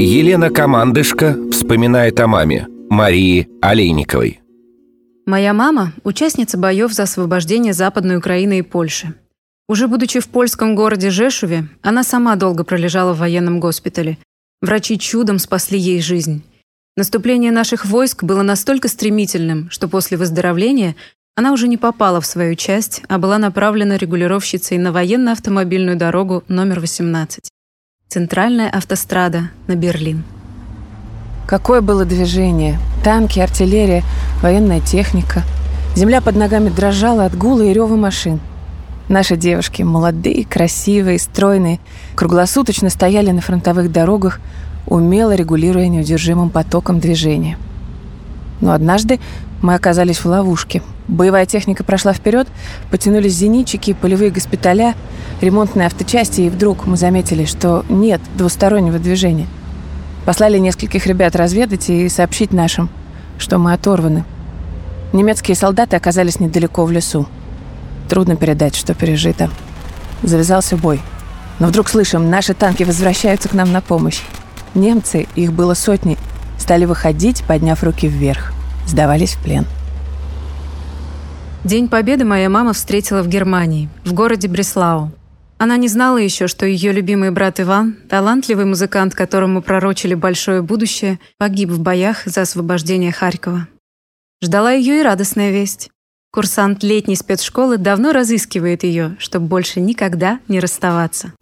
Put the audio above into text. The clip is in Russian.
Елена Командышко вспоминает о маме Марии Олейниковой. Моя мама – участница боев за освобождение Западной Украины и Польши. Уже будучи в польском городе Жешуве, она сама долго пролежала в военном госпитале. Врачи чудом спасли ей жизнь. Наступление наших войск было настолько стремительным, что после выздоровления она уже не попала в свою часть, а была направлена регулировщицей на военно-автомобильную дорогу номер 18. Центральная автострада на Берлин. Какое было движение. Танки, артиллерия, военная техника. Земля под ногами дрожала от гула и рева машин. Наши девушки, молодые, красивые, стройные, круглосуточно стояли на фронтовых дорогах, умело регулируя неудержимым потоком движения. Но однажды мы оказались в ловушке. Боевая техника прошла вперед, потянулись зенитчики, полевые госпиталя, ремонтные авточасти, и вдруг мы заметили, что нет двустороннего движения. Послали нескольких ребят разведать и сообщить нашим, что мы оторваны. Немецкие солдаты оказались недалеко в лесу. Трудно передать, что пережито. Завязался бой. Но вдруг слышим, наши танки возвращаются к нам на помощь. Немцы, их было сотни, стали выходить, подняв руки вверх. Сдавались в плен. День Победы моя мама встретила в Германии, в городе Бреслау. Она не знала еще, что ее любимый брат Иван, талантливый музыкант, которому пророчили большое будущее, погиб в боях за освобождение Харькова. Ждала ее и радостная весть. Курсант летней спецшколы давно разыскивает ее, чтобы больше никогда не расставаться.